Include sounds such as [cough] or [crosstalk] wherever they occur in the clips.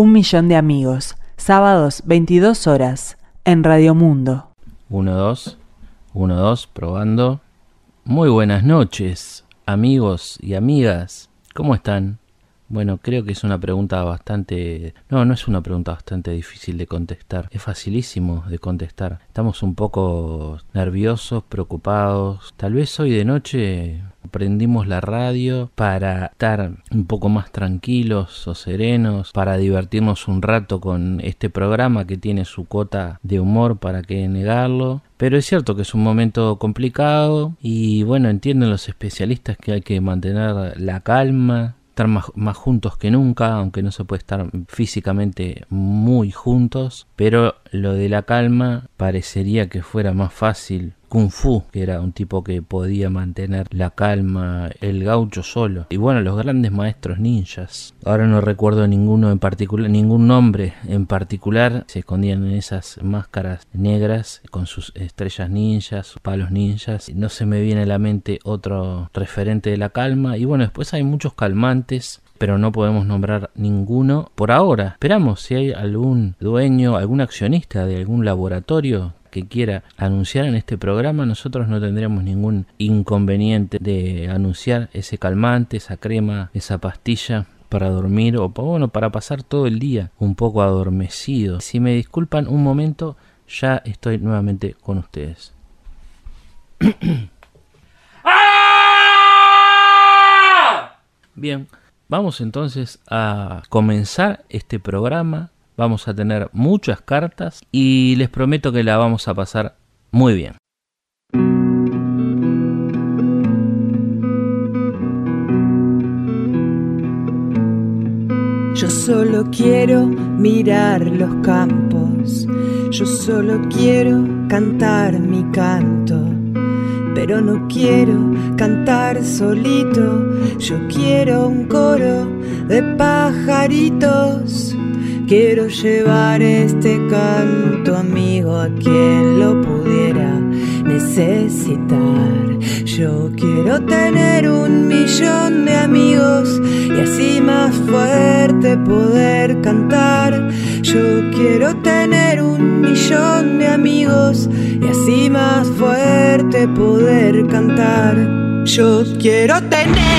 Un millón de amigos, sábados 22 horas, en Radio Mundo. 1, 2, 1, 2, probando. Muy buenas noches, amigos y amigas. ¿Cómo están? Bueno, creo que es una pregunta bastante... No, no es una pregunta bastante difícil de contestar. Es facilísimo de contestar. Estamos un poco nerviosos, preocupados. Tal vez hoy de noche prendimos la radio para estar un poco más tranquilos o serenos, para divertirnos un rato con este programa que tiene su cota de humor para que negarlo. Pero es cierto que es un momento complicado y bueno, entienden los especialistas que hay que mantener la calma, estar más, más, juntos que nunca, aunque no se puede estar físicamente muy juntos, pero lo de la calma parecería que fuera más fácil Kung Fu, que era un tipo que podía mantener la calma, el gaucho solo. Y bueno, los grandes maestros ninjas. Ahora no recuerdo ninguno en particular, ningún nombre en particular. Se escondían en esas máscaras negras con sus estrellas ninjas, sus palos ninjas. No se me viene a la mente otro referente de la calma. Y bueno, después hay muchos calmantes pero no podemos nombrar ninguno por ahora. Esperamos si hay algún dueño, algún accionista de algún laboratorio que quiera anunciar en este programa, nosotros no tendríamos ningún inconveniente de anunciar ese calmante, esa crema, esa pastilla para dormir o bueno, para pasar todo el día un poco adormecido. Si me disculpan un momento, ya estoy nuevamente con ustedes. [coughs] Bien, vamos entonces a comenzar este programa vamos a tener muchas cartas y les prometo que la vamos a pasar muy bien. Yo solo quiero mirar los campos, yo solo quiero cantar mi canto, pero no quiero cantar solito, yo quiero un coro de pajaritos Quiero llevar este canto amigo a quien lo pudiera necesitar. Yo quiero tener un millón de amigos y así más fuerte poder cantar. Yo quiero tener un millón de amigos y así más fuerte poder cantar. Yo quiero tener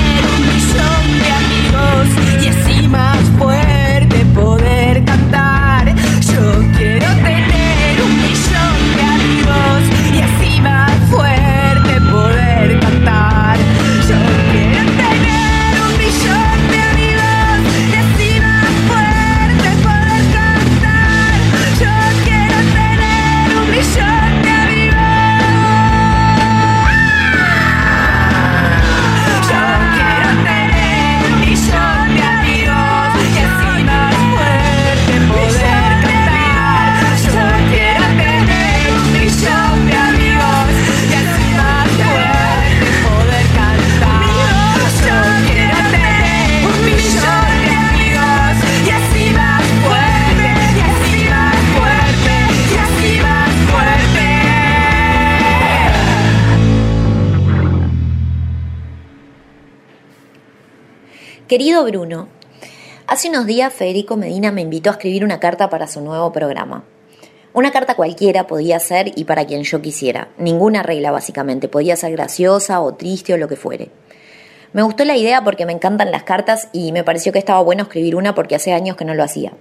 Querido Bruno, hace unos días Federico Medina me invitó a escribir una carta para su nuevo programa. Una carta cualquiera podía ser y para quien yo quisiera. Ninguna regla básicamente. Podía ser graciosa o triste o lo que fuere. Me gustó la idea porque me encantan las cartas y me pareció que estaba bueno escribir una porque hace años que no lo hacía.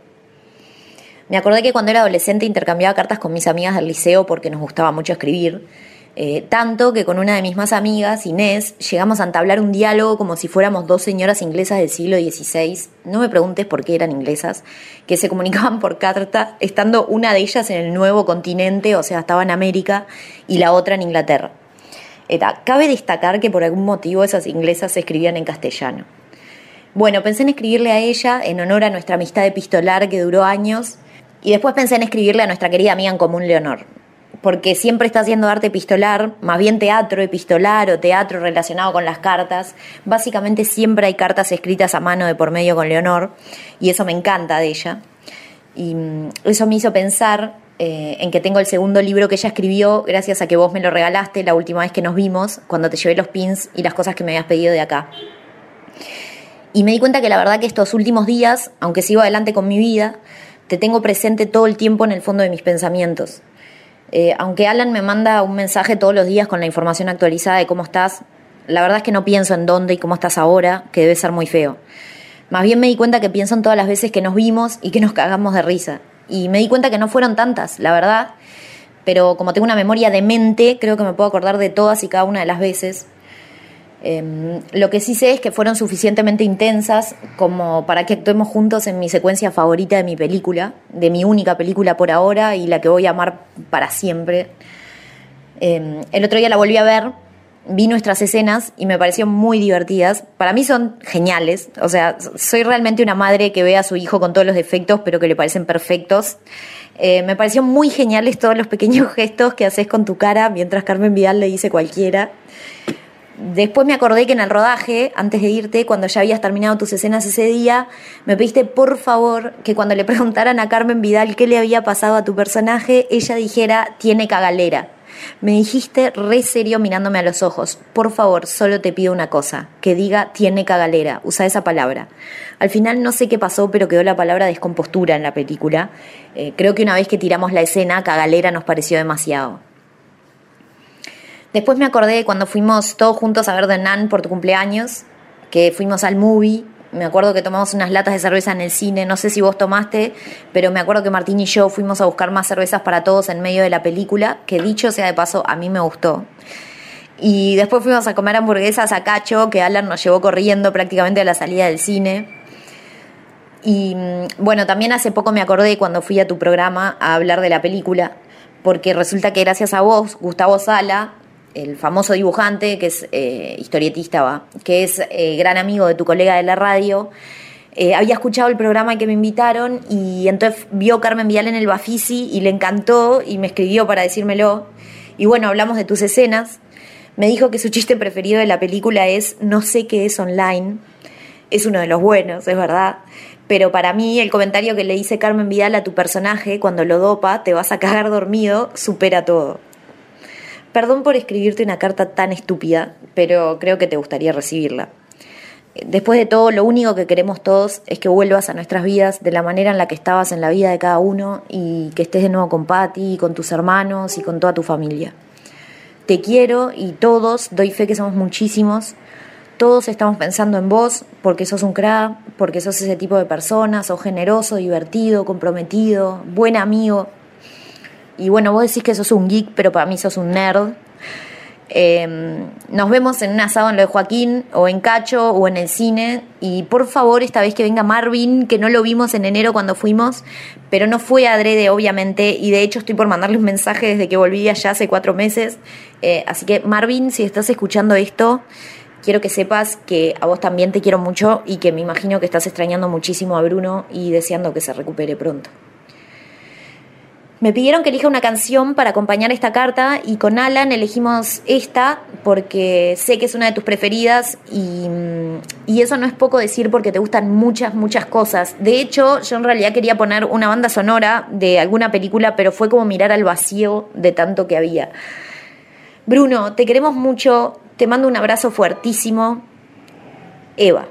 Me acordé que cuando era adolescente intercambiaba cartas con mis amigas del liceo porque nos gustaba mucho escribir eh, tanto que con una de mis más amigas, Inés, llegamos a entablar un diálogo como si fuéramos dos señoras inglesas del siglo XVI, no me preguntes por qué eran inglesas, que se comunicaban por carta, estando una de ellas en el nuevo continente, o sea, estaba en América, y la otra en Inglaterra. Cabe destacar que por algún motivo esas inglesas se escribían en castellano. Bueno, pensé en escribirle a ella en honor a nuestra amistad epistolar que duró años, y después pensé en escribirle a nuestra querida amiga en común, Leonor porque siempre está haciendo arte epistolar, más bien teatro epistolar o teatro relacionado con las cartas. Básicamente siempre hay cartas escritas a mano de por medio con Leonor y eso me encanta de ella. Y mm, eso me hizo pensar eh, en que tengo el segundo libro que ella escribió gracias a que vos me lo regalaste la última vez que nos vimos, cuando te llevé los pins y las cosas que me habías pedido de acá. Y me di cuenta que la verdad que estos últimos días, aunque sigo adelante con mi vida, te tengo presente todo el tiempo en el fondo de mis pensamientos. Eh, aunque Alan me manda un mensaje todos los días con la información actualizada de cómo estás, la verdad es que no pienso en dónde y cómo estás ahora, que debe ser muy feo. Más bien me di cuenta que pienso en todas las veces que nos vimos y que nos cagamos de risa. Y me di cuenta que no fueron tantas, la verdad. Pero como tengo una memoria de mente, creo que me puedo acordar de todas y cada una de las veces. Em, lo que sí sé es que fueron suficientemente intensas como para que actuemos juntos en mi secuencia favorita de mi película, de mi única película por ahora y la que voy a amar para siempre. Em, el otro día la volví a ver, vi nuestras escenas y me parecieron muy divertidas. Para mí son geniales, o sea, soy realmente una madre que ve a su hijo con todos los defectos, pero que le parecen perfectos. Eh, me parecieron muy geniales todos los pequeños [laughs] gestos que haces con tu cara mientras Carmen Vidal le dice cualquiera. Después me acordé que en el rodaje, antes de irte, cuando ya habías terminado tus escenas ese día, me pediste por favor que cuando le preguntaran a Carmen Vidal qué le había pasado a tu personaje, ella dijera, tiene cagalera. Me dijiste re serio mirándome a los ojos, por favor, solo te pido una cosa, que diga tiene cagalera, usa esa palabra. Al final no sé qué pasó, pero quedó la palabra descompostura en la película. Eh, creo que una vez que tiramos la escena, cagalera nos pareció demasiado. Después me acordé cuando fuimos todos juntos a ver The Nan por tu cumpleaños, que fuimos al movie. Me acuerdo que tomamos unas latas de cerveza en el cine, no sé si vos tomaste, pero me acuerdo que Martín y yo fuimos a buscar más cervezas para todos en medio de la película, que dicho sea de paso, a mí me gustó. Y después fuimos a comer hamburguesas a Cacho, que Alan nos llevó corriendo prácticamente a la salida del cine. Y mm, bueno, también hace poco me acordé cuando fui a tu programa a hablar de la película, porque resulta que gracias a vos, Gustavo Sala, el famoso dibujante, que es eh, historietista, va, que es eh, gran amigo de tu colega de la radio, eh, había escuchado el programa que me invitaron y entonces vio Carmen Vial en el Bafisi y le encantó y me escribió para decírmelo. Y bueno, hablamos de tus escenas. Me dijo que su chiste preferido de la película es No sé qué es online. Es uno de los buenos, es verdad. Pero para mí el comentario que le dice Carmen Vidal a tu personaje cuando lo dopa, te vas a cagar dormido, supera todo. Perdón por escribirte una carta tan estúpida, pero creo que te gustaría recibirla. Después de todo, lo único que queremos todos es que vuelvas a nuestras vidas de la manera en la que estabas en la vida de cada uno y que estés de nuevo con Patti, con tus hermanos y con toda tu familia. Te quiero y todos, doy fe que somos muchísimos, todos estamos pensando en vos porque sos un crack, porque sos ese tipo de persona, sos generoso, divertido, comprometido, buen amigo, y bueno, vos decís que sos un geek, pero para mí sos un nerd. Em, nos vemos en un asado en lo de Joaquín, o en Cacho, o en el cine. Y por favor, esta vez que venga Marvin, que no lo vimos en enero cuando fuimos, pero no fue adrede, obviamente. Y de hecho, estoy por mandarle un mensaje desde que volví allá hace cuatro meses. Eh, así que, Marvin, si estás escuchando esto, quiero que sepas que a vos también te quiero mucho y que me imagino que estás extrañando muchísimo a Bruno y deseando que se recupere pronto. Me pidieron que elija una canción para acompañar esta carta y con Alan elegimos esta porque sé que es una de tus preferidas y, y, eso no es poco decir porque te gustan muchas, muchas cosas. De hecho, yo en realidad quería poner una banda sonora de alguna película, pero fue como mirar al vacío de tanto que había. Bruno, te queremos mucho, te mando un abrazo fuertísimo. Eva.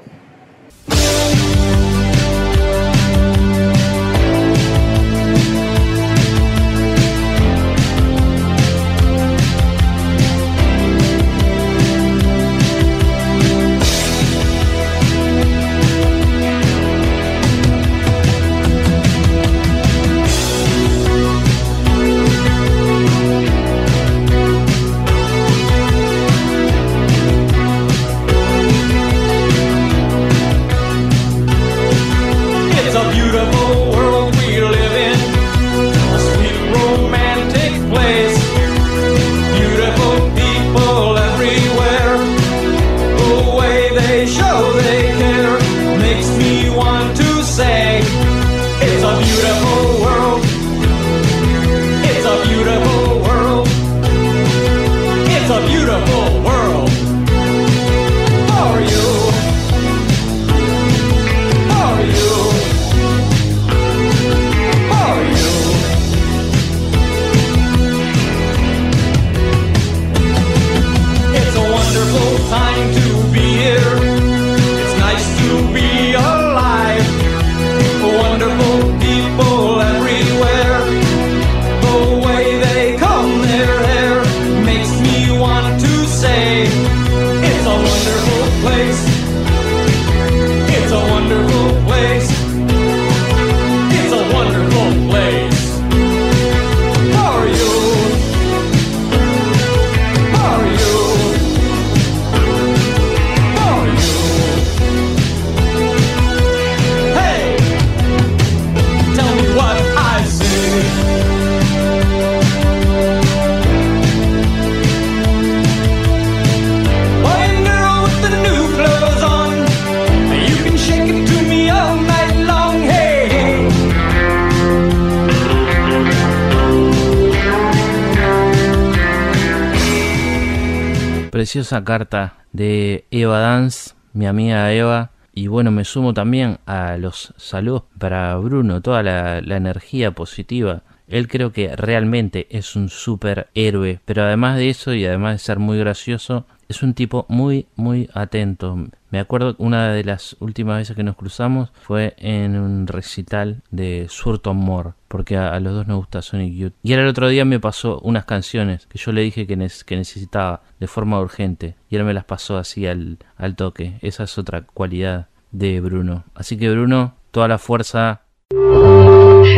Preciosa carta de Eva Dance, mi amiga Eva. Y bueno, me sumo también a los saludos para Bruno, toda la, la energía positiva. Él creo que realmente es un superhéroe, pero además de eso y además de ser muy gracioso, es un tipo muy, muy atento. Me acuerdo una de las últimas veces que nos cruzamos fue en un recital de Surton Moore, porque a, los dos nos gusta Sonic Youth. Y él el otro día me pasó unas canciones que yo le dije que, que necesitaba de forma urgente, y él me las pasó así al, al toque. Esa es otra cualidad de Bruno. Así que Bruno, toda la fuerza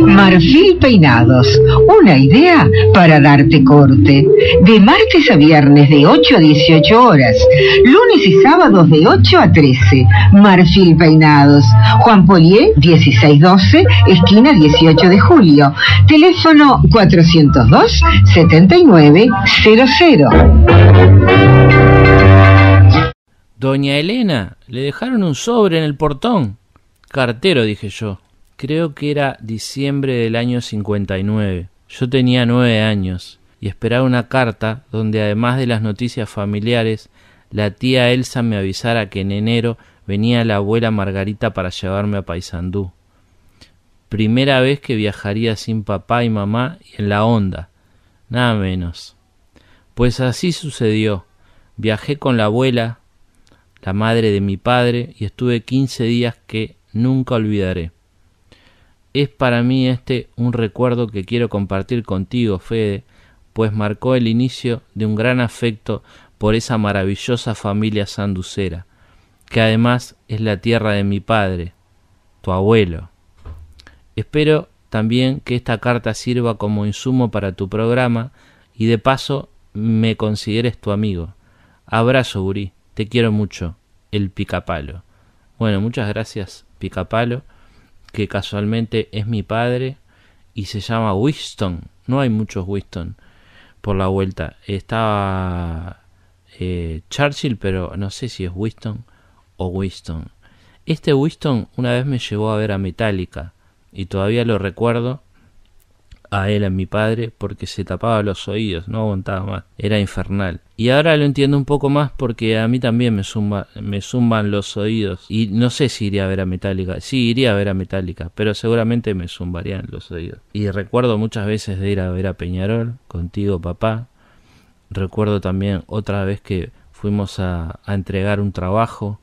Marfil Peinados, una idea para darte corte. De martes a viernes de 8 a 18 horas, lunes y sábados de 8 a 13. Marfil Peinados, Juan Polié 1612, esquina 18 de julio. Teléfono 402 7900. Doña Elena, le dejaron un sobre en el portón. Cartero, dije yo. Creo que era diciembre del año 59. Yo tenía nueve años y esperaba una carta donde además de las noticias familiares, la tía Elsa me avisara que en enero venía la abuela Margarita para llevarme a Paysandú. Primera vez que viajaría sin papá y mamá y en la onda, nada menos. Pues así sucedió. Viajé con la abuela, la madre de mi padre, y estuve quince días que nunca olvidaré. Es para mí este un recuerdo que quiero compartir contigo, Fede, pues marcó el inicio de un gran afecto por esa maravillosa familia sanducera, que además es la tierra de mi padre, tu abuelo. Espero también que esta carta sirva como insumo para tu programa y de paso me consideres tu amigo. Abrazo, Guri, te quiero mucho, el picapalo. Bueno, muchas gracias, picapalo que casualmente es mi padre y se llama Winston. No hay muchos Winston por la vuelta. Estaba eh, Churchill, pero no sé si es Winston o Winston. Este Winston una vez me llevó a ver a Metallica y todavía lo recuerdo a él, a mi padre, porque se tapaba los oídos, no aguantaba más, era infernal. Y ahora lo entiendo un poco más porque a mí también me, zumba, me zumban los oídos. Y no sé si iría a ver a Metallica. Sí, iría a ver a Metallica, pero seguramente me zumbarían los oídos. Y recuerdo muchas veces de ir a ver a Peñarol contigo, papá. Recuerdo también otra vez que fuimos a entregar un trabajo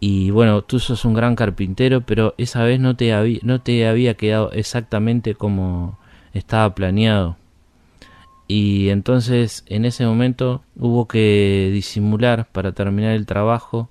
y bueno, tú sos un gran carpintero, pero esa vez no te había, no te había quedado exactamente como estaba planeado. Y entonces en ese momento hubo que disimular para terminar el trabajo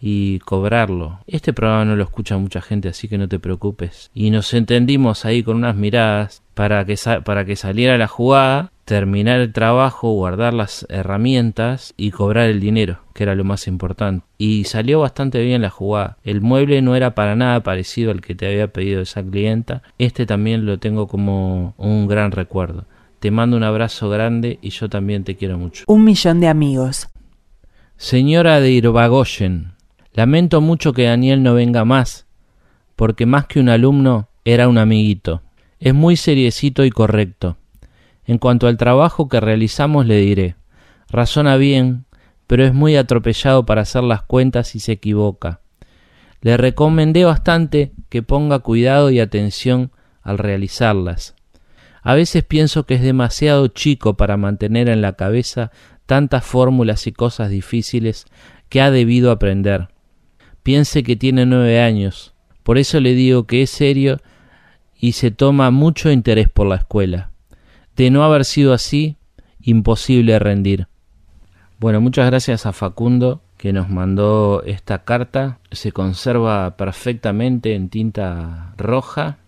y cobrarlo. Este programa no lo escucha mucha gente, así que no te preocupes. Y nos entendimos ahí con unas miradas para que, para que saliera la jugada terminar el trabajo, guardar las herramientas y cobrar el dinero, que era lo más importante. Y salió bastante bien la jugada. El mueble no era para nada parecido al que te había pedido esa clienta. Este también lo tengo como un gran recuerdo. Te mando un abrazo grande y yo también te quiero mucho. Un millón de amigos. Señora de Irbagoyen, lamento mucho que Daniel no venga más, porque más que un alumno era un amiguito. Es muy seriecito y correcto en cuanto al trabajo que realizamos le diré, razona bien, pero es muy atropellado para hacer las cuentas y se equivoca. Le recomendé bastante que ponga cuidado y atención al realizarlas. A veces pienso que es demasiado chico para mantener en la cabeza tantas fórmulas y cosas difíciles que ha debido aprender. Piense que tiene nueve años, por eso le digo que es serio y se toma mucho interés por la escuela. De no haber sido así, imposible rendir. Bueno, muchas gracias a Facundo que nos mandó esta carta. Se conserva perfectamente en tinta roja.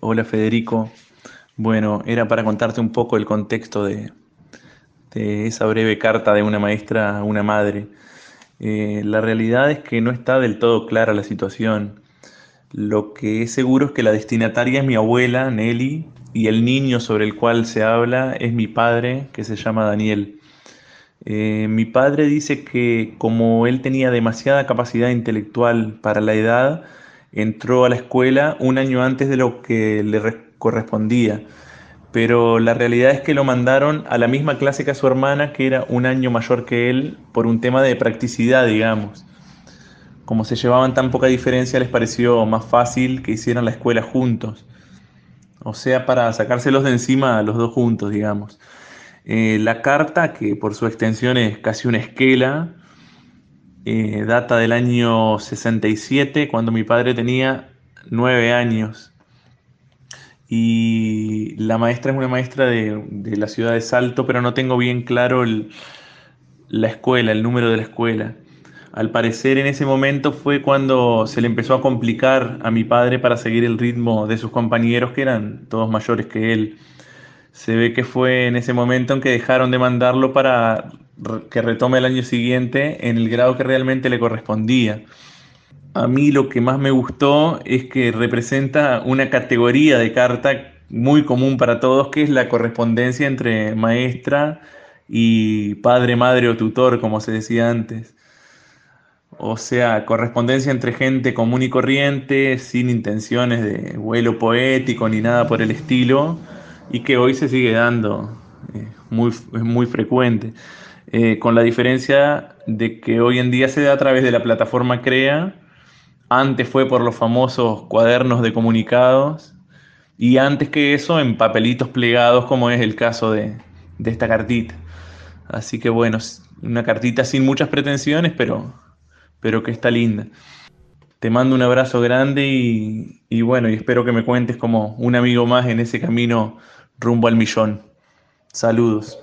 Hola Federico. Bueno, era para contarte un poco el contexto de, esa breve carta de una maestra a una madre. Eh, la realidad es que no está del todo clara la situación. Lo que es seguro es que la destinataria es mi abuela, Nelly, y el niño sobre el cual se habla es mi padre, que se llama Daniel. Eh, mi padre dice que como él tenía demasiada capacidad intelectual para la edad, entró a la escuela un año antes de lo que le correspondía, pero la realidad es que lo mandaron a la misma clase que a su hermana, que era un año mayor que él, por un tema de practicidad, digamos. Como se llevaban tan poca diferencia, les pareció más fácil que hicieran la escuela juntos. O sea, para sacárselos de encima a los dos juntos, digamos. Eh, la carta, que por su extensión es casi una esquela, eh, data del año 67, cuando mi padre tenía nueve años. Y la maestra es una maestra de, la ciudad de Salto, pero no tengo bien claro la escuela, el número de la escuela. Al parecer en ese momento fue cuando se le empezó a complicar a mi padre para seguir el ritmo de sus compañeros que eran todos mayores que él. Se ve que fue en ese momento en que dejaron de mandarlo para que retome el año siguiente en el grado que realmente le correspondía. A mí lo que más me gustó es que representa una categoría de carta muy común para todos, que es la correspondencia entre maestra y padre, madre o tutor, como se decía antes. O sea, correspondencia entre gente común y corriente, sin intenciones de vuelo poético ni nada por el estilo, y que hoy se sigue dando, eh, muy, es muy frecuente, eh, con la diferencia de que hoy en día se da a través de la plataforma CREA, antes fue por los famosos cuadernos de comunicados, y antes que eso en papelitos plegados, como es el caso de, de esta cartita. Así que bueno, una cartita sin muchas pretensiones, pero pero que está linda. Te mando un abrazo grande y, bueno, y espero que me cuentes como un amigo más en ese camino rumbo al millón. Saludos.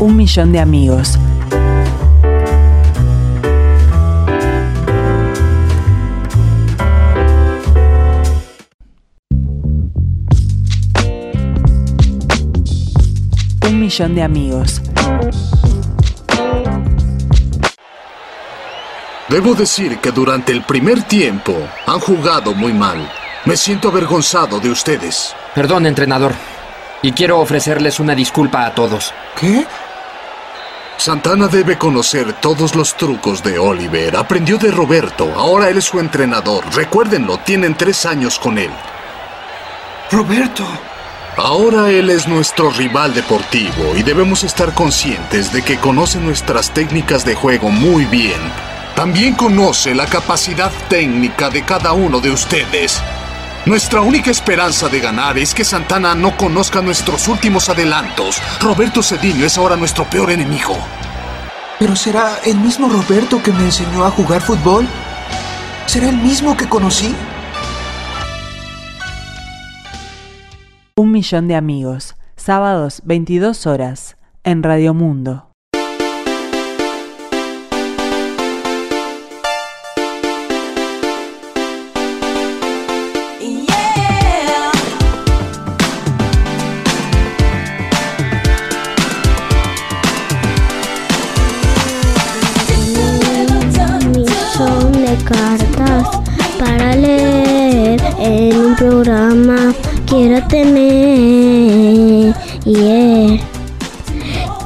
Un millón de amigos millón de amigos. Debo decir que durante el primer tiempo han jugado muy mal. Me siento avergonzado de ustedes. Perdón, entrenador. Y quiero ofrecerles una disculpa a todos. ¿Qué? Santana debe conocer todos los trucos de Oliver. Aprendió de Roberto. Ahora él es su entrenador. Recuérdenlo, tienen tres años con él. Roberto. Ahora él es nuestro rival deportivo y debemos estar conscientes de que conoce nuestras técnicas de juego muy bien. También conoce la capacidad técnica de cada uno de ustedes. Nuestra única esperanza de ganar es que Santana no conozca nuestros últimos adelantos. Roberto Cedillo es ahora nuestro peor enemigo. ¿Pero será el mismo Roberto que me enseñó a jugar fútbol? ¿Será el mismo que conocí? Un millón de amigos, sábados 22 horas, en Radio Mundo. millón de cartas para leer en un programa quiero tener, yeah.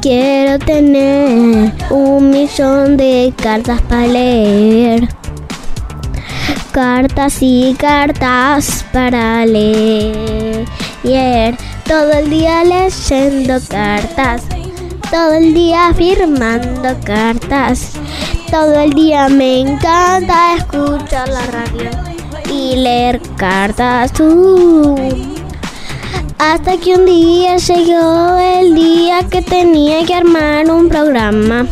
Quiero tener un millón de cartas para leer. Cartas y cartas para leer. Todo el día leyendo cartas. Todo el día firmando cartas. Todo el día me encanta escuchar la radio y leer cartas. Hasta que un día llegó el día que tenía que armar un programa.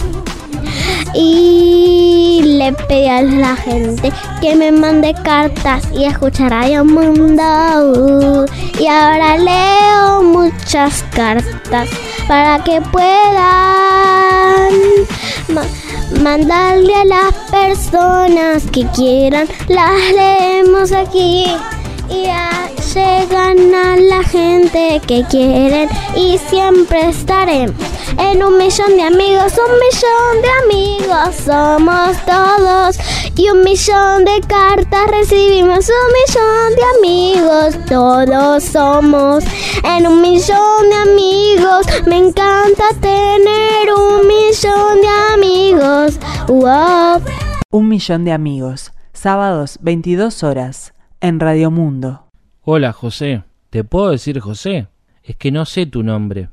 Y le pedí a la gente que me mande cartas y escuchar Radio Mundo. y ahora leo muchas cartas para que puedan mandarle a las personas que quieran. Las leemos aquí y llegan a la gente que quieren y siempre estaremos en un millón de amigos, un millón de amigos somos todos y un millón de cartas recibimos, un millón de amigos todos somos en un millón de amigos. Me encanta tener un millón de amigos. Un millón de amigos sábados 22 horas, en Radio Mundo. Hola José, ¿te puedo decir José? Es que no sé tu nombre,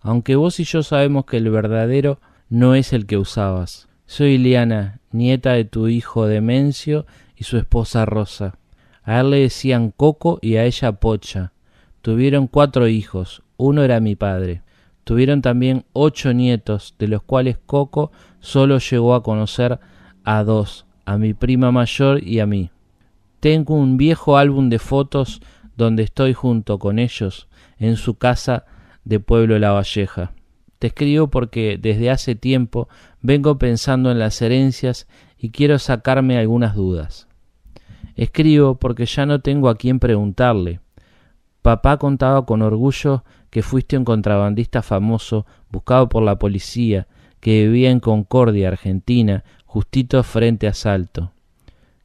aunque vos y yo sabemos que el verdadero no es el que usabas. Soy Liana, nieta de tu hijo Demencio y su esposa Rosa. A él le decían Coco y a ella Pocha. Tuvieron cuatro hijos, uno era mi padre. Tuvieron también ocho nietos, de los cuales Coco solo llegó a conocer a dos, a mi prima mayor y a mí. Tengo un viejo álbum de fotos donde estoy junto con ellos en su casa de Pueblo La Valleja. Te escribo porque desde hace tiempo vengo pensando en las herencias y quiero sacarme algunas dudas. Escribo porque ya no tengo a quién preguntarle. Papá contaba con orgullo que fuiste un contrabandista famoso buscado por la policía, que vivía en Concordia, Argentina, justito frente a Salto,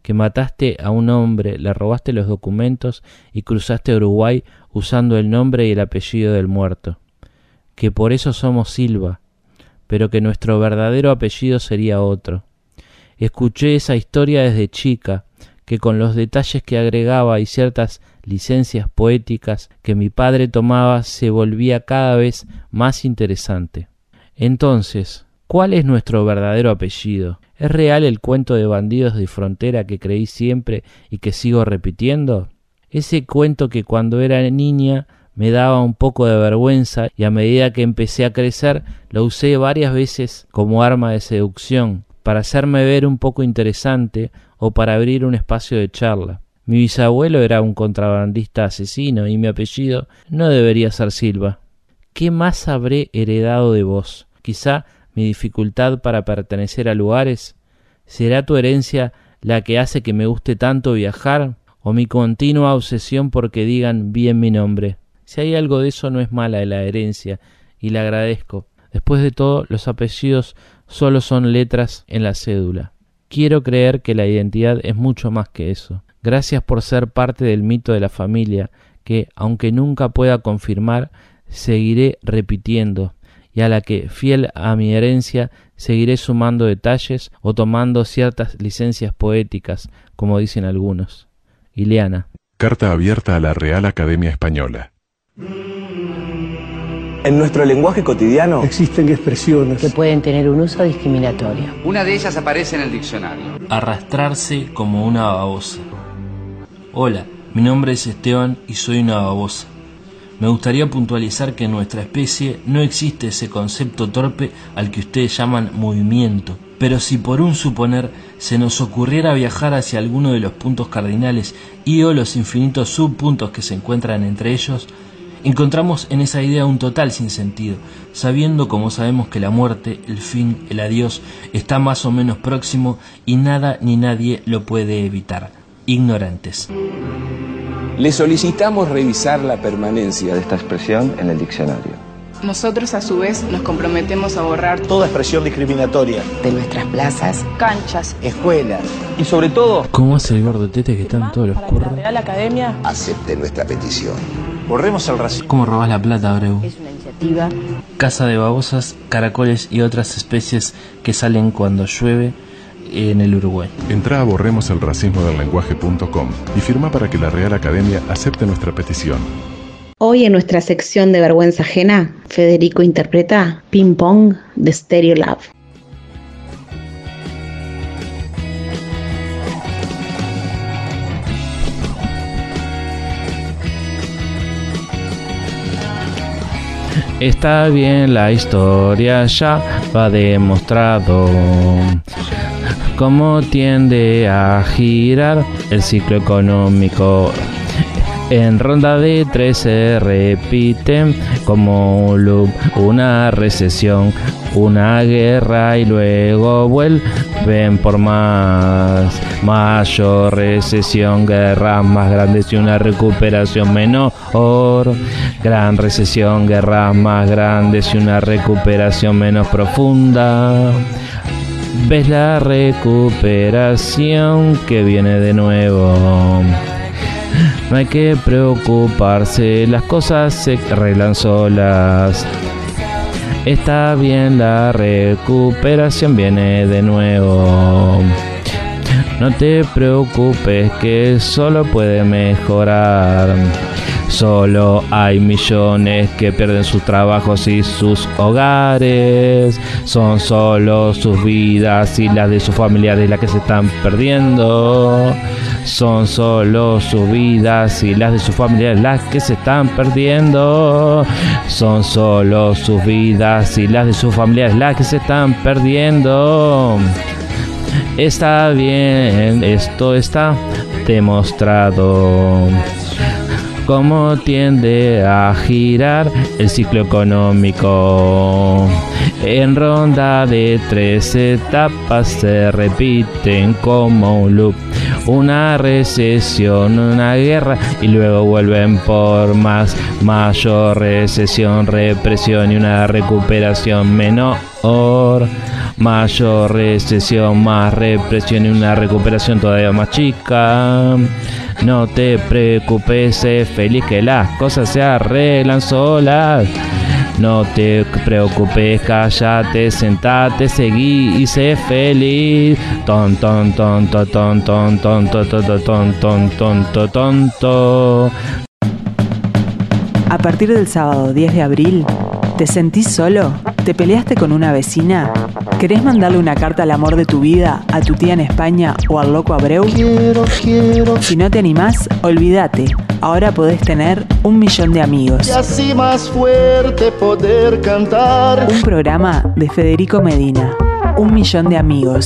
que mataste a un hombre, le robaste los documentos y cruzaste Uruguay usando el nombre y el apellido del muerto, que por eso somos Silva, pero que nuestro verdadero apellido sería otro. Escuché esa historia desde chica, que con los detalles que agregaba y ciertas licencias poéticas que mi padre tomaba se volvía cada vez más interesante. Entonces, ¿cuál es nuestro verdadero apellido? ¿Es real el cuento de bandidos de frontera que creí siempre y que sigo repitiendo? Ese cuento que cuando era niña me daba un poco de vergüenza y a medida que empecé a crecer lo usé varias veces como arma de seducción, para hacerme ver un poco interesante o para abrir un espacio de charla. Mi bisabuelo era un contrabandista asesino y mi apellido no debería ser Silva. ¿Qué más habré heredado de vos? Quizá mi dificultad para pertenecer a lugares. ¿Será tu herencia la que hace que me guste tanto viajar? ¿O mi continua obsesión porque digan bien mi nombre? Si hay algo de eso no es mala la herencia, y le agradezco. Después de todo, los apellidos solo son letras en la cédula. Quiero creer que la identidad es mucho más que eso. Gracias por ser parte del mito de la familia que, aunque nunca pueda confirmar, seguiré repitiendo y a la que, fiel a mi herencia, seguiré sumando detalles o tomando ciertas licencias poéticas, como dicen algunos. Ileana. Carta abierta a la Real Academia Española. En nuestro lenguaje cotidiano existen expresiones que pueden tener un uso discriminatorio. Una de ellas aparece en el diccionario. Arrastrarse como una babosa. Hola, mi nombre es Esteban y soy una babosa. Me gustaría puntualizar que en nuestra especie no existe ese concepto torpe al que ustedes llaman movimiento. Pero si por un suponer se nos ocurriera viajar hacia alguno de los puntos cardinales y o los infinitos subpuntos que se encuentran entre ellos, Encontramos en esa idea un total sinsentido, sabiendo como sabemos que la muerte, el fin, el adiós, está más o menos próximo y nada ni nadie lo puede evitar. Ignorantes. Le solicitamos revisar la permanencia de esta expresión en el diccionario. Nosotros a su vez nos comprometemos a borrar toda expresión discriminatoria de nuestras plazas, canchas, escuelas y sobre todo, ¿cómo hace el gordo tete que están todos los curros? La Real Academia acepte nuestra petición. Borremos el racismo. ¿Cómo robas la plata, Abreu? Es una iniciativa. Casa de babosas, caracoles y otras especies que salen cuando llueve en el Uruguay. Entra a borremoselracismodellenguaje.com y firma para que la Real Academia acepte nuestra petición. Hoy en nuestra sección de vergüenza ajena, Federico interpreta Ping Pong de Stereo Love. Está bien la historia, ya va demostrado cómo tiende a girar el ciclo económico. En ronda de tres se repite como un loop, una recesión, una guerra y luego vuelven por más. Mayor recesión, guerras más grandes y una recuperación menor. Gran recesión, guerras más grandes y una recuperación menos profunda. Ves la recuperación que viene de nuevo. No hay que preocuparse, las cosas se arreglan solas. Está bien, la recuperación viene de nuevo. No te preocupes que solo puede mejorar. Solo hay millones que pierden sus trabajos y sus hogares. Son solo sus vidas y las de sus familiares las que se están perdiendo. Son solo sus vidas y las de sus familiares las que se están perdiendo. Son solo sus vidas y las de sus familiares las que se están perdiendo. Está bien, esto está demostrado cómo tiende a girar el ciclo económico. En ronda de tres etapas se repiten como un loop. Una recesión, una guerra y luego vuelven por más mayor recesión, represión y una recuperación menor. Mayor recesión, más represión y una recuperación todavía más chica. No te preocupes, sé feliz que las cosas se arreglan solas. No te preocupes, cállate, sentate, seguí y sé feliz. Ton ton ton ton ton ton ton ton ton ton ton A partir del sábado 10 de abril, ¿te sentís solo? ¿Te peleaste con una vecina? ¿Querés mandarle una carta al amor de tu vida, a tu tía en España o al loco Abreu? Quiero, quiero. Si no te animás, olvídate. Ahora podés tener un millón de amigos. Y así más fuerte poder cantar. Un programa de Federico Medina. Un millón de amigos.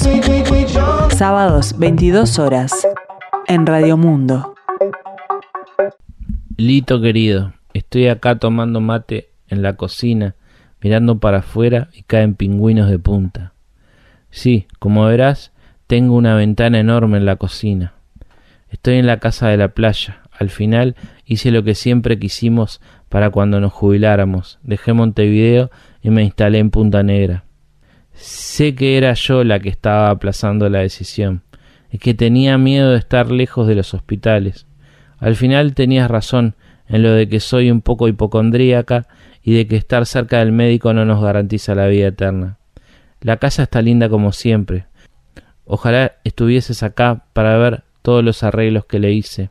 Sábados, 22 horas. En Radio Mundo. Lito querido, estoy acá tomando mate en la cocina mirando para afuera y caen pingüinos de punta. Sí, como verás, tengo una ventana enorme en la cocina. Estoy en la casa de la playa. Al final hice lo que siempre quisimos para cuando nos jubiláramos. Dejé Montevideo y me instalé en Punta Negra. Sé que era yo la que estaba aplazando la decisión. Es que tenía miedo de estar lejos de los hospitales. Al final tenías razón en lo de que soy un poco hipocondríaca y de que estar cerca del médico no nos garantiza la vida eterna. La casa está linda como siempre. Ojalá estuvieses acá para ver todos los arreglos que le hice.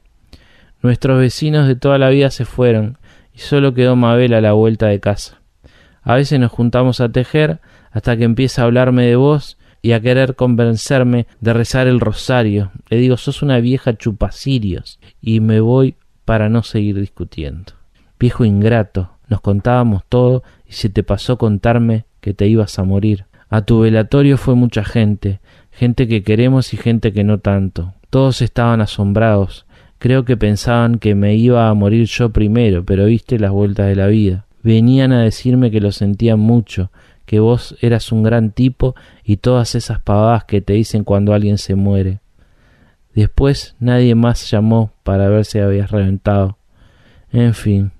Nuestros vecinos de toda la vida se fueron y solo quedó Mabel a la vuelta de casa. A veces nos juntamos a tejer hasta que empieza a hablarme de vos y a querer convencerme de rezar el rosario. Le digo, sos una vieja chupacirios y me voy para no seguir discutiendo. Viejo ingrato, nos contábamos todo y se te pasó contarme que te ibas a morir. A tu velatorio fue mucha gente, gente que queremos y gente que no tanto. Todos estaban asombrados. Creo que pensaban que me iba a morir yo primero, pero viste las vueltas de la vida. Venían a decirme que lo sentían mucho, que vos eras un gran tipo y todas esas pavadas que te dicen cuando alguien se muere. Después nadie más llamó para ver si habías reventado. En fin,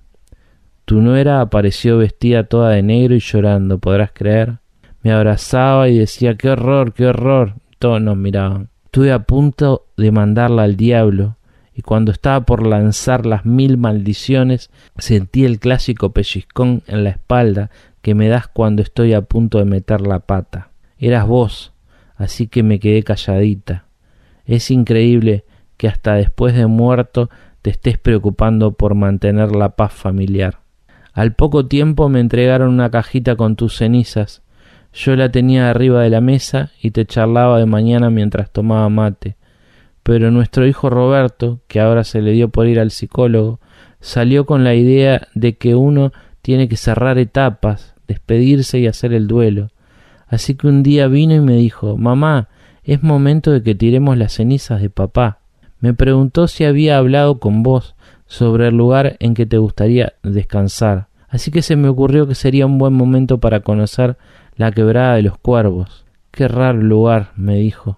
tu nuera apareció vestida toda de negro y llorando, podrás creer. Me abrazaba y decía qué horror, qué horror. Todos nos miraban. Estuve a punto de mandarla al diablo, y cuando estaba por lanzar las mil maldiciones, sentí el clásico pellizcón en la espalda que me das cuando estoy a punto de meter la pata. Eras vos, así que me quedé calladita. Es increíble que hasta después de muerto te estés preocupando por mantener la paz familiar. Al poco tiempo me entregaron una cajita con tus cenizas. Yo la tenía arriba de la mesa y te charlaba de mañana mientras tomaba mate. Pero nuestro hijo Roberto, que ahora se le dio por ir al psicólogo, salió con la idea de que uno tiene que cerrar etapas, despedirse y hacer el duelo. Así que un día vino y me dijo Mamá, es momento de que tiremos las cenizas de papá. Me preguntó si había hablado con vos sobre el lugar en que te gustaría descansar así que se me ocurrió que sería un buen momento para conocer la quebrada de los cuervos. Qué raro lugar, me dijo.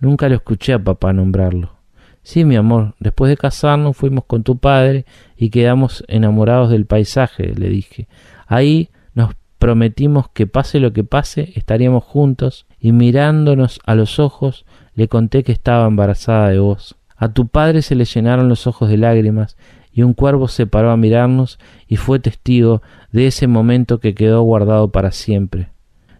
Nunca lo escuché a papá nombrarlo. Sí, mi amor, después de casarnos fuimos con tu padre y quedamos enamorados del paisaje, le dije. Ahí nos prometimos que pase lo que pase, estaríamos juntos, y mirándonos a los ojos le conté que estaba embarazada de vos. A tu padre se le llenaron los ojos de lágrimas y un cuervo se paró a mirarnos y fue testigo de ese momento que quedó guardado para siempre.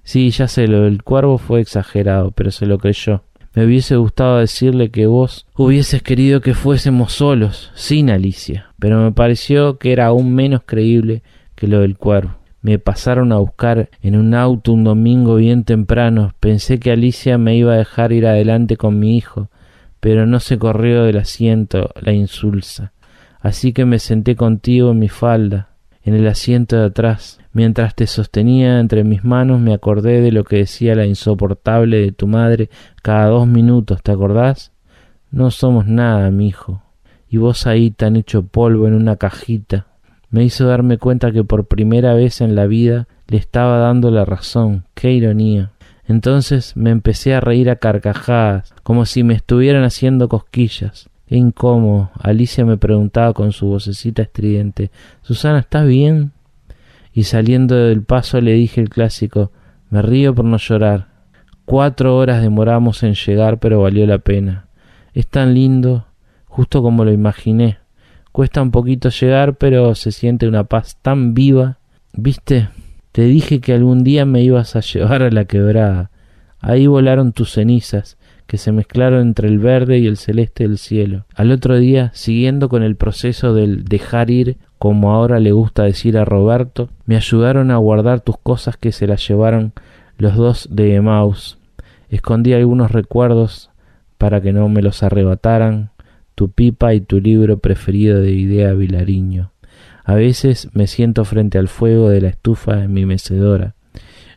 Sí, ya sé, lo del cuervo fue exagerado, pero se lo creyó. Me hubiese gustado decirle que vos hubieses querido que fuésemos solos, sin Alicia, pero me pareció que era aún menos creíble que lo del cuervo. Me pasaron a buscar en un auto un domingo bien temprano. Pensé que Alicia me iba a dejar ir adelante con mi hijo, pero no se corrió del asiento la insulsa. Así que me senté contigo en mi falda, en el asiento de atrás. Mientras te sostenía entre mis manos me acordé de lo que decía la insoportable de tu madre cada dos minutos, ¿te acordás? No somos nada, mi hijo. Y vos ahí tan hecho polvo en una cajita me hizo darme cuenta que por primera vez en la vida le estaba dando la razón. ¡Qué ironía! Entonces me empecé a reír a carcajadas, como si me estuvieran haciendo cosquillas. Qué incómodo. Alicia me preguntaba con su vocecita estridente Susana, ¿estás bien? Y saliendo del paso le dije el clásico Me río por no llorar. Cuatro horas demoramos en llegar, pero valió la pena. Es tan lindo, justo como lo imaginé. Cuesta un poquito llegar, pero se siente una paz tan viva. ¿Viste? Te dije que algún día me ibas a llevar a la quebrada. Ahí volaron tus cenizas, que se mezclaron entre el verde y el celeste del cielo. Al otro día, siguiendo con el proceso del dejar ir, como ahora le gusta decir a Roberto, me ayudaron a guardar tus cosas que se las llevaron los dos de Emmaus. Escondí algunos recuerdos para que no me los arrebataran, tu pipa y tu libro preferido de Idea Vilariño. A veces me siento frente al fuego de la estufa en mi mecedora.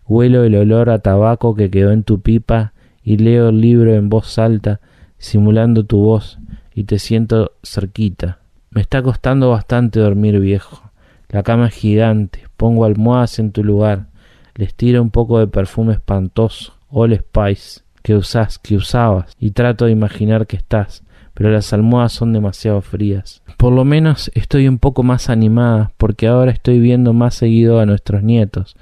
Huelo el olor a tabaco que quedó en tu pipa y leo el libro en voz alta, simulando tu voz, y te siento cerquita. Me está costando bastante dormir viejo. La cama es gigante, pongo almohadas en tu lugar, les tiro un poco de perfume espantoso, All Spice, que usás, que usabas, y trato de imaginar que estás, pero las almohadas son demasiado frías. Por lo menos estoy un poco más animada, porque ahora estoy viendo más seguido a nuestros nietos.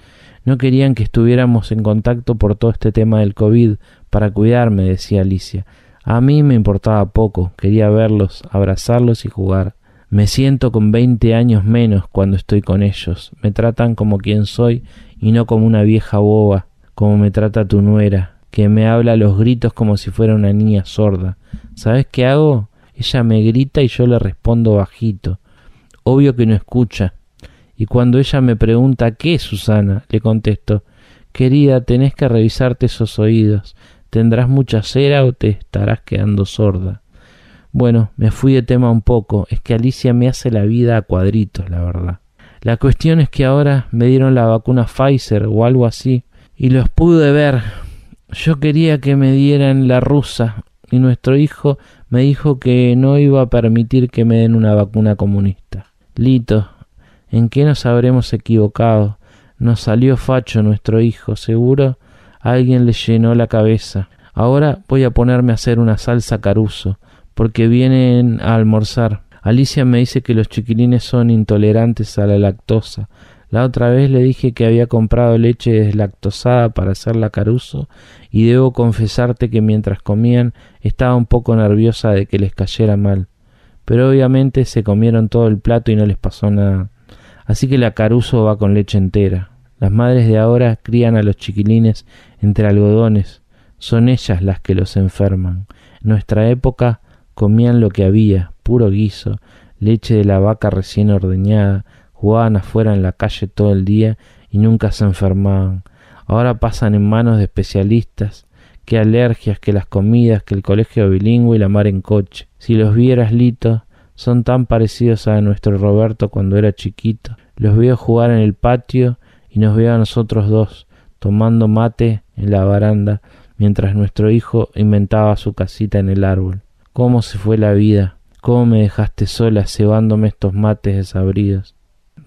No querían que estuviéramos en contacto por todo este tema del COVID, para cuidarme, decía Alicia. A mí me importaba poco, quería verlos, abrazarlos y jugar. Me siento con veinte años menos cuando estoy con ellos. Me tratan como quien soy y no como una vieja boba, como me trata tu nuera, que me habla a los gritos como si fuera una niña sorda. ¿Sabes qué hago? Ella me grita y yo le respondo bajito. Obvio que no escucha. Y cuando ella me pregunta ¿qué, Susana? le contesto Querida, tenés que revisarte esos oídos. ¿Tendrás mucha cera o te estarás quedando sorda? Bueno, me fui de tema un poco. Es que Alicia me hace la vida a cuadritos, la verdad. La cuestión es que ahora me dieron la vacuna Pfizer o algo así y los pude ver. Yo quería que me dieran la rusa y nuestro hijo me dijo que no iba a permitir que me den una vacuna comunista. Lito, ¿en qué nos habremos equivocado? Nos salió facho nuestro hijo, seguro alguien le llenó la cabeza. Ahora voy a ponerme a hacer una salsa caruso, porque vienen a almorzar. Alicia me dice que los chiquilines son intolerantes a la lactosa. La otra vez le dije que había comprado leche deslactosada para hacerla caruso y debo confesarte que mientras comían estaba un poco nerviosa de que les cayera mal. Pero obviamente se comieron todo el plato y no les pasó nada. Así que la caruso va con leche entera. Las madres de ahora crían a los chiquilines entre algodones. Son ellas las que los enferman. En nuestra época comían lo que había, puro guiso, leche de la vaca recién ordeñada, jugaban afuera en la calle todo el día y nunca se enfermaban. Ahora pasan en manos de especialistas. Qué alergias, que las comidas, que el colegio bilingüe y la mar en coche. Si los vieras, Lito, son tan parecidos a nuestro Roberto cuando era chiquito. Los veo jugar en el patio y nos veo a nosotros dos, tomando mate en la baranda, mientras nuestro hijo inventaba su casita en el árbol. ¿Cómo se fue la vida? ¿Cómo me dejaste sola cebándome estos mates desabridos?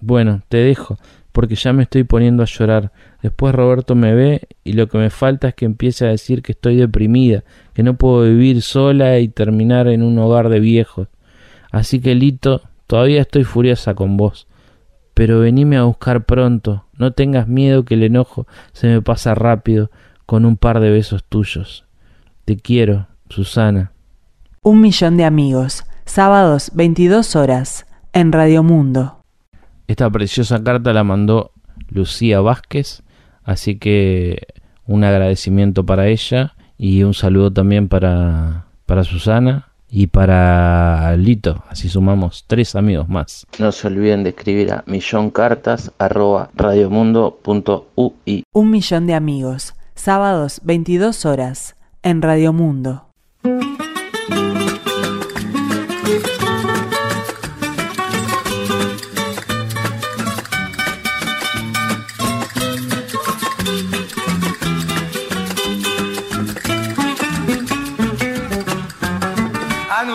Bueno, te dejo, porque ya me estoy poniendo a llorar. Después Roberto me ve y lo que me falta es que empiece a decir que estoy deprimida, que no puedo vivir sola y terminar en un hogar de viejos. Así que Lito, todavía estoy furiosa con vos. Pero venime a buscar pronto, no tengas miedo que el enojo se me pasa rápido con un par de besos tuyos. Te quiero, Susana. Un millón de amigos, sábados 22 horas, en Radio Mundo. Esta preciosa carta la mandó Lucía Vázquez, así que un agradecimiento para ella Y un saludo también para, para Susana y para Lito. Así sumamos tres amigos más. No se olviden de escribir a milloncartas.radiomundo.ui. Un millón de amigos. Sábados 22 horas en Radio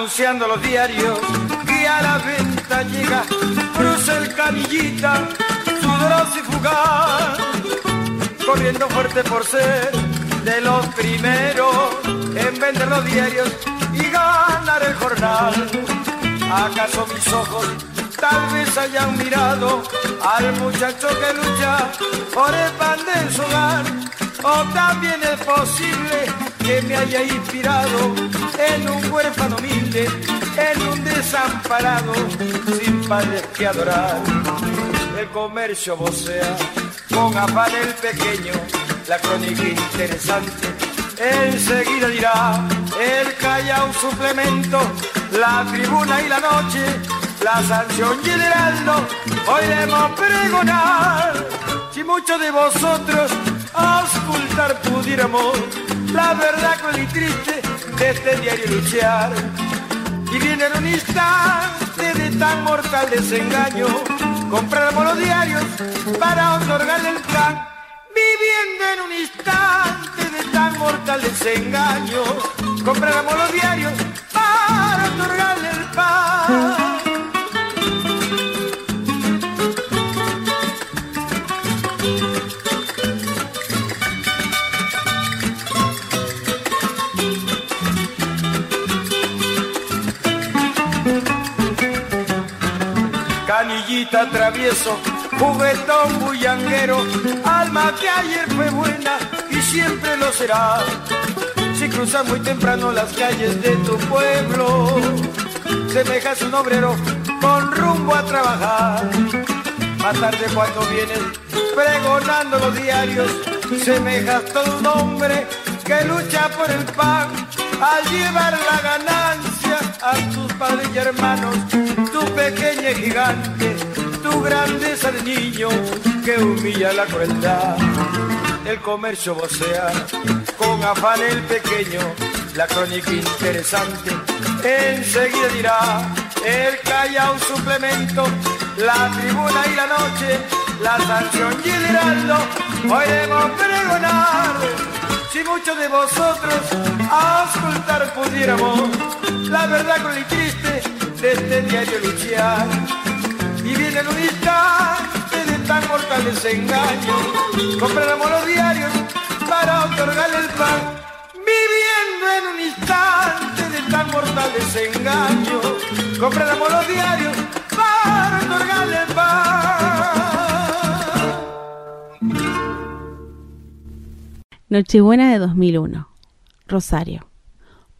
anunciando los diarios que a la venta llega cruza el canillita, sudoroso y fugaz, corriendo fuerte por ser de los primeros en vender los diarios y ganar el jornal. ¿Acaso mis ojos tal vez hayan mirado al muchacho que lucha por el pan de su hogar? O también es posible que me haya inspirado en un huérfano humilde, en un desamparado, sin padres que adorar. El comercio vocea con afán el pequeño, la crónica interesante. Enseguida dirá el calla un suplemento, la tribuna y la noche, la sanción y el heraldo. Oiremos pregonar si muchos de vosotros auscultar pudiéramos la verdad con y triste de este diario luchar. Y viene en un instante de tan mortal desengaño, compramos los diarios para otorgarle el plan. Viviendo en un instante de tan mortal desengaño, compramos los diarios para otorgarle el pan. Canillita travieso, juguetón bullanguero, alma que ayer fue buena y siempre lo será. Si cruzas muy temprano las calles de tu pueblo, semejas un obrero con rumbo a trabajar. Más tarde cuando vienes pregonando los diarios, semejas todo un hombre que lucha por el pan al llevar la ganancia a tus padres y hermanos, tu pequeña y gigante, tu grandeza de niño que humilla la crueldad. El comercio vocea con afán el pequeño, la crónica interesante, enseguida dirá, el calla un suplemento, la tribuna y la noche, la sanción y el heraldo, podemos pregonar si muchos de vosotros a auscultar pudiéramos la verdad con el triste de este diario luchar. Viene en un instante de tan mortal desengaño, compráramos los diarios para otorgarle el pan. Viviendo en un instante de tan mortal desengaño, compráramos los diarios para otorgarle el pan. Nochebuena de 2001. Rosario.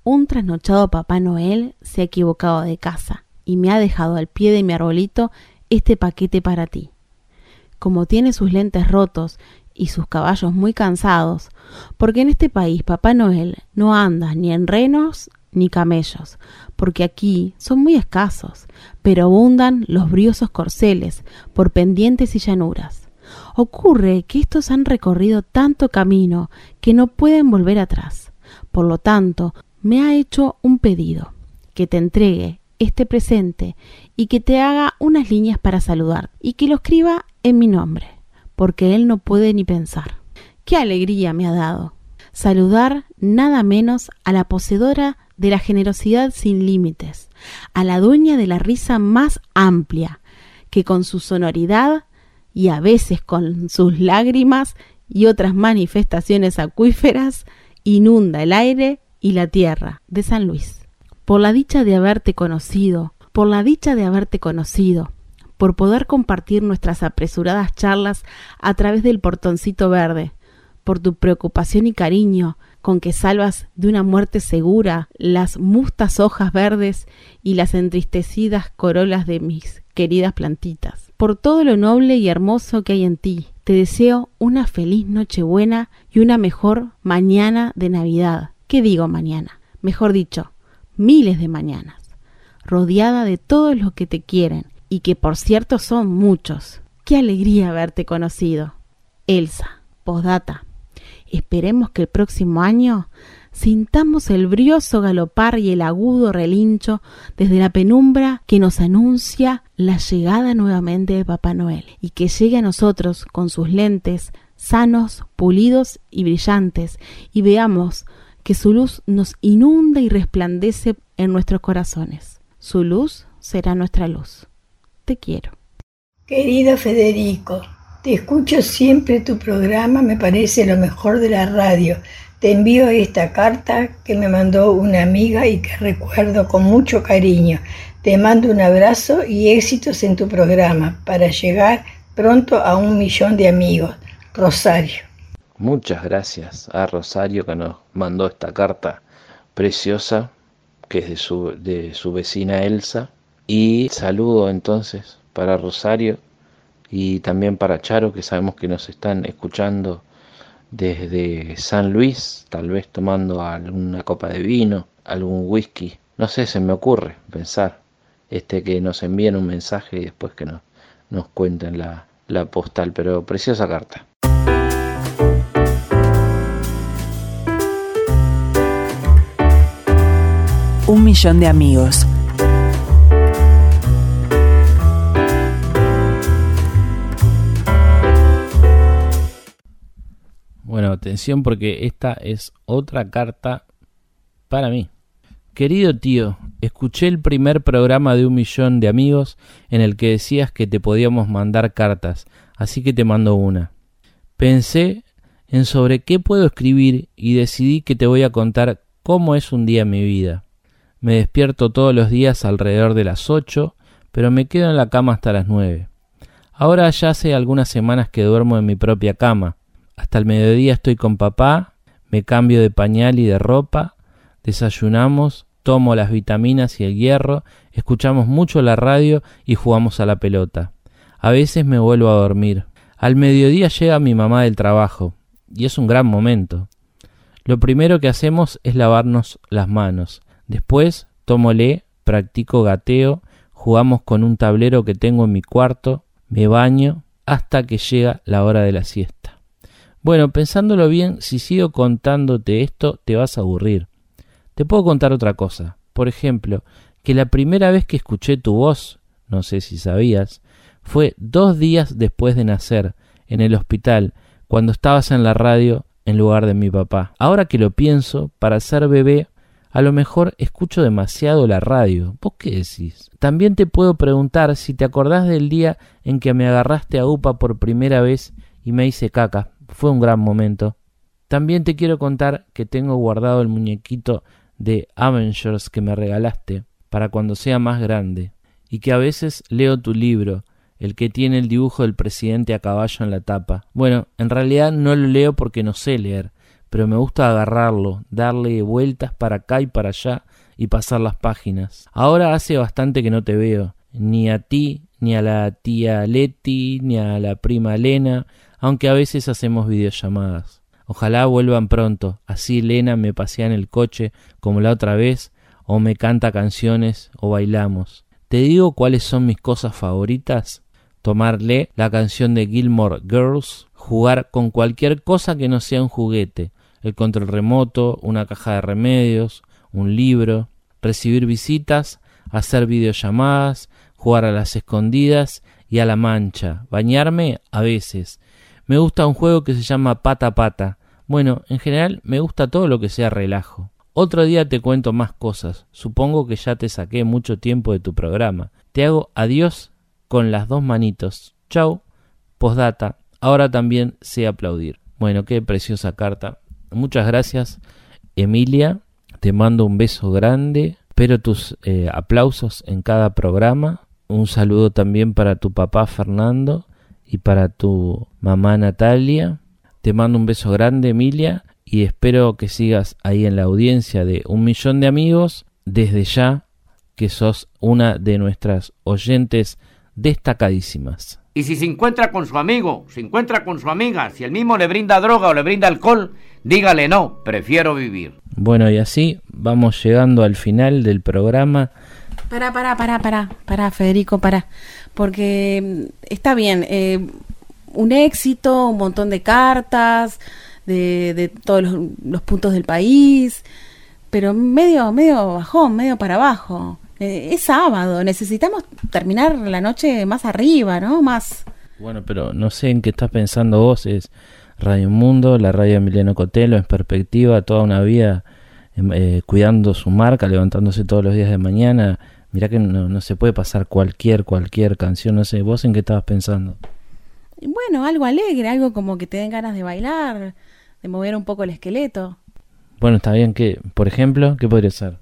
Un trasnochado Papá Noel se ha equivocado de casa y me ha dejado al pie de mi arbolito este paquete para ti. Como tiene sus lentes rotos y sus caballos muy cansados, porque en este país Papá Noel no anda ni en renos ni camellos, porque aquí son muy escasos, pero abundan los briosos corceles por pendientes y llanuras. Ocurre que estos han recorrido tanto camino que no pueden volver atrás. Por lo tanto, me ha hecho un pedido, que te entregue este presente y que te haga unas líneas para saludar y que lo escriba en mi nombre, porque él no puede ni pensar. ¡Qué alegría me ha dado! Saludar nada menos a la poseedora de la generosidad sin límites, a la dueña de la risa más amplia, que con su sonoridad y a veces con sus lágrimas y otras manifestaciones acuíferas inunda el aire y la tierra de San Luis. Por la dicha de haberte conocido, por la dicha de haberte conocido, por poder compartir nuestras apresuradas charlas a través del portoncito verde, por tu preocupación y cariño con que salvas de una muerte segura las mustas hojas verdes y las entristecidas corolas de mis queridas plantitas. Por todo lo noble y hermoso que hay en ti, te deseo una feliz Nochebuena y una mejor mañana de Navidad. ¿Qué digo mañana? Mejor dicho, miles de mañanas, rodeada de todos los que te quieren y que por cierto son muchos. Qué alegría haberte conocido. Elsa, postdata. Esperemos que el próximo año sintamos el brioso galopar y el agudo relincho desde la penumbra que nos anuncia la llegada nuevamente de Papá Noel y que llegue a nosotros con sus lentes sanos, pulidos y brillantes y veamos que su luz nos inunda y resplandece en nuestros corazones. Su luz será nuestra luz. Te quiero. Querido Federico, te escucho siempre tu programa, me parece lo mejor de la radio. Te envío esta carta que me mandó una amiga y que recuerdo con mucho cariño. Te mando un abrazo y éxitos en tu programa para llegar pronto a un millón de amigos. Rosario. Muchas gracias a Rosario que nos mandó esta carta preciosa que es de su, de su vecina Elsa. Y saludo entonces para Rosario y también para Charo que sabemos que nos están escuchando desde San Luis, tal vez tomando alguna copa de vino, algún whisky. No sé, se me ocurre pensar este que nos envíen un mensaje y después que nos, nos cuenten la, la postal, pero preciosa carta. Un millón de amigos. Bueno, atención porque esta es otra carta para mí. Querido tío, escuché el primer programa de un millón de amigos en el que decías que te podíamos mandar cartas, así que te mando una. Pensé en sobre qué puedo escribir y decidí que te voy a contar cómo es un día en mi vida. Me despierto todos los días alrededor de las ocho, pero me quedo en la cama hasta las nueve. Ahora ya hace algunas semanas que duermo en mi propia cama. Hasta el mediodía estoy con papá, me cambio de pañal y de ropa, desayunamos, tomo las vitaminas y el hierro, escuchamos mucho la radio y jugamos a la pelota. A veces me vuelvo a dormir. Al mediodía llega mi mamá del trabajo, y es un gran momento. Lo primero que hacemos es lavarnos las manos. Después tómole, practico gateo, jugamos con un tablero que tengo en mi cuarto, me baño hasta que llega la hora de la siesta. Bueno, pensándolo bien, si sigo contándote esto, te vas a aburrir. Te puedo contar otra cosa. Por ejemplo, que la primera vez que escuché tu voz, no sé si sabías, fue dos días después de nacer, en el hospital, cuando estabas en la radio en lugar de mi papá. Ahora que lo pienso, para ser bebé, a lo mejor escucho demasiado la radio. ¿Vos qué decís? También te puedo preguntar si te acordás del día en que me agarraste a UPA por primera vez y me hice caca. Fue un gran momento. También te quiero contar que tengo guardado el muñequito de Avengers que me regalaste para cuando sea más grande y que a veces leo tu libro, el que tiene el dibujo del presidente a caballo en la tapa. Bueno, en realidad no lo leo porque no sé leer, pero me gusta agarrarlo, darle vueltas para acá y para allá y pasar las páginas. Ahora hace bastante que no te veo, ni a ti, ni a la tía Leti, ni a la prima Lena, aunque a veces hacemos videollamadas. Ojalá vuelvan pronto, así Lena me pasea en el coche como la otra vez, o me canta canciones o bailamos. ¿Te digo cuáles son mis cosas favoritas? Tomarle la canción de Gilmore Girls, jugar con cualquier cosa que no sea un juguete, el control remoto, una caja de remedios, un libro, recibir visitas, hacer videollamadas, jugar a las escondidas y a la mancha, bañarme a veces, me gusta un juego que se llama Pata Pata. Bueno, en general me gusta todo lo que sea relajo. Otro día te cuento más cosas. Supongo que ya te saqué mucho tiempo de tu programa. Te hago adiós con las dos manitos. Chau. Postdata. Ahora también sé aplaudir. Bueno, qué preciosa carta. Muchas gracias, Emilia. Te mando un beso grande. Espero tus eh, aplausos en cada programa. Un saludo también para tu papá Fernando y para tu mamá Natalia. Te mando un beso grande, Emilia, y espero que sigas ahí en la audiencia de un millón de amigos desde ya, que sos una de nuestras oyentes destacadísimas. Y si se encuentra con su amigo, se encuentra con su amiga, si el mismo le brinda droga o le brinda alcohol, dígale no, prefiero vivir. Bueno, y así vamos llegando al final del programa. Para, para, para, para, para, Federico, para. Porque mm, está bien, eh, un éxito, un montón de cartas de, de todos los, los, puntos del país, pero medio, medio bajón, medio para abajo. Eh, es sábado, necesitamos terminar la noche más arriba, ¿no? Más... Bueno, pero no sé en qué estás pensando vos, es Radio Mundo, la radio de Emiliano Cotelo, en perspectiva, toda una vida em, eh, cuidando su marca, levantándose todos los días de mañana. Mirá que no, no se puede pasar cualquier, cualquier canción, no sé, vos en qué estabas pensando. Bueno, algo alegre, algo como que te den ganas de bailar, de mover un poco el esqueleto. Bueno, está bien que, por ejemplo, ¿qué podría ser?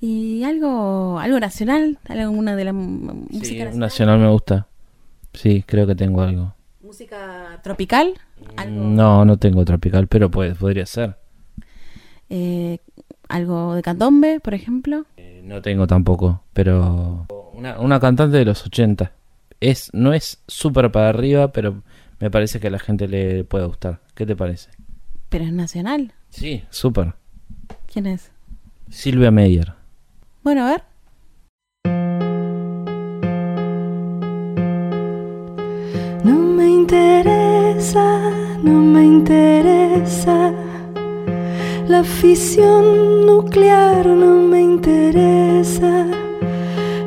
Y algo, algo nacional, alguna de la música sí, nacional. nacional me gusta. Sí, creo que tengo algo. ¿Música tropical? ¿Algo? No, no tengo tropical, pero puede, podría ser. Eh, ¿Algo de candombe, por ejemplo? Eh, no tengo tampoco, pero una, una cantante de los 80. Es, no es súper para arriba, pero me parece que a la gente le puede gustar. ¿Qué te parece? ¿Pero es nacional? Sí, súper. ¿Quién es? Silvia Meyer. Bueno, a ver. No me interesa, no me interesa. La fisión nuclear no me interesa.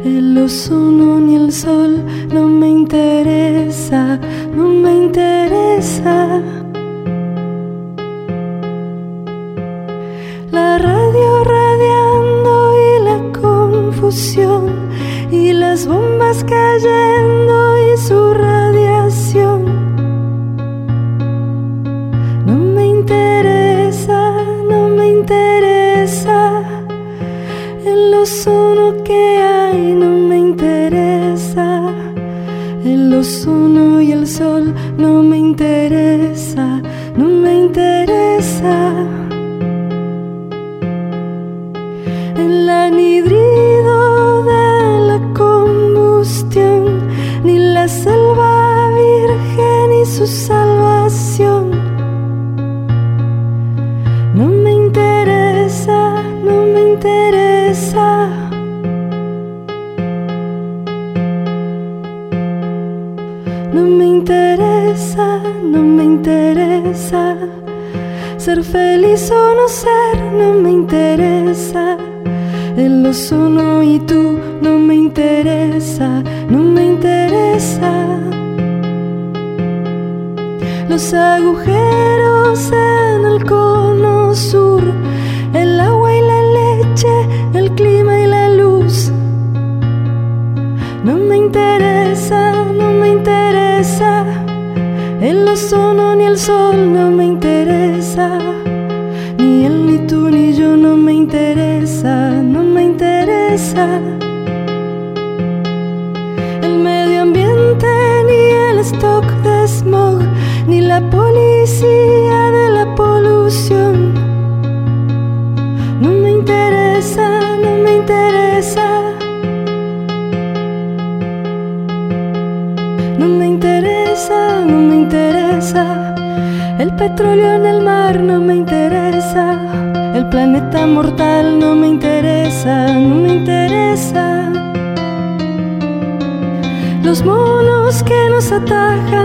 El ozono ni el sol no me interesa, no me interesa. Y las bombas cayendo y su radiación. No me interesa, no me interesa. El ozono que hay no me interesa. El ozono y el sol no me interesa, no me interesa. Ser feliz o no ser, no me interesa. El y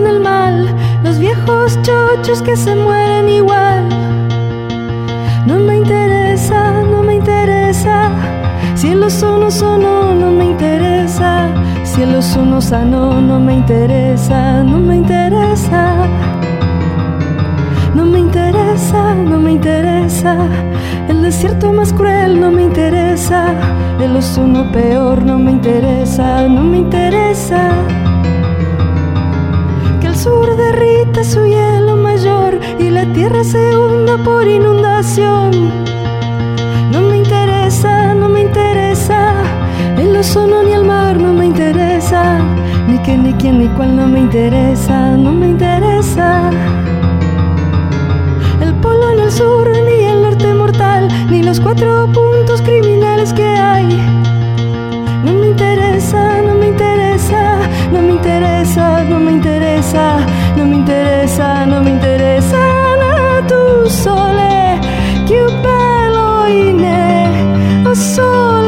el mal, los viejos chochos que se mueren igual. No me interesa, no me interesa. Si el ozono sonó, no me interesa. Si el ozono sanó, no me interesa, no me interesa. No me interesa, no me interesa. El desierto más cruel no me interesa. El ozono peor no me interesa, no me interesa. Sur derrita su hielo mayor y la tierra se hunda por inundación. No me interesa, no me interesa. El ozono ni el mar no me interesa. Ni que ni quién ni cuál no me interesa, no me interesa. El polo en el sur, ni el norte mortal, ni los cuatro puntos criminales que hay. No me interesa, no me interesa, no me interesa. Un Não me interessa, não me interessa na do sole que o belo ine o sole